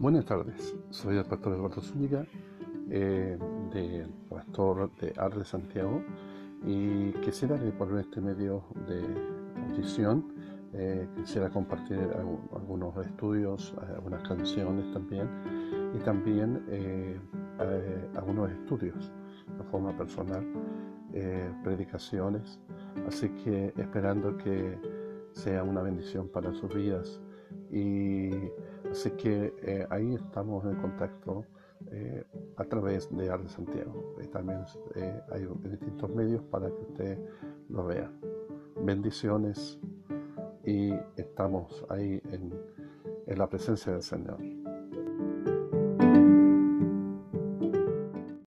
Buenas tardes, soy el pastor Eduardo Zúñiga, eh, de pastor de Arde Santiago, y quisiera que por este medio de audición. Eh, quisiera compartir algunos estudios, algunas canciones también, y también eh, algunos estudios de forma personal, predicaciones, así que esperando que sea una bendición para sus vidas y así que eh, ahí estamos en contacto eh, a través de Arde Santiago. También eh, hay distintos medios para que usted lo vea. Bendiciones y estamos ahí en la presencia del Señor.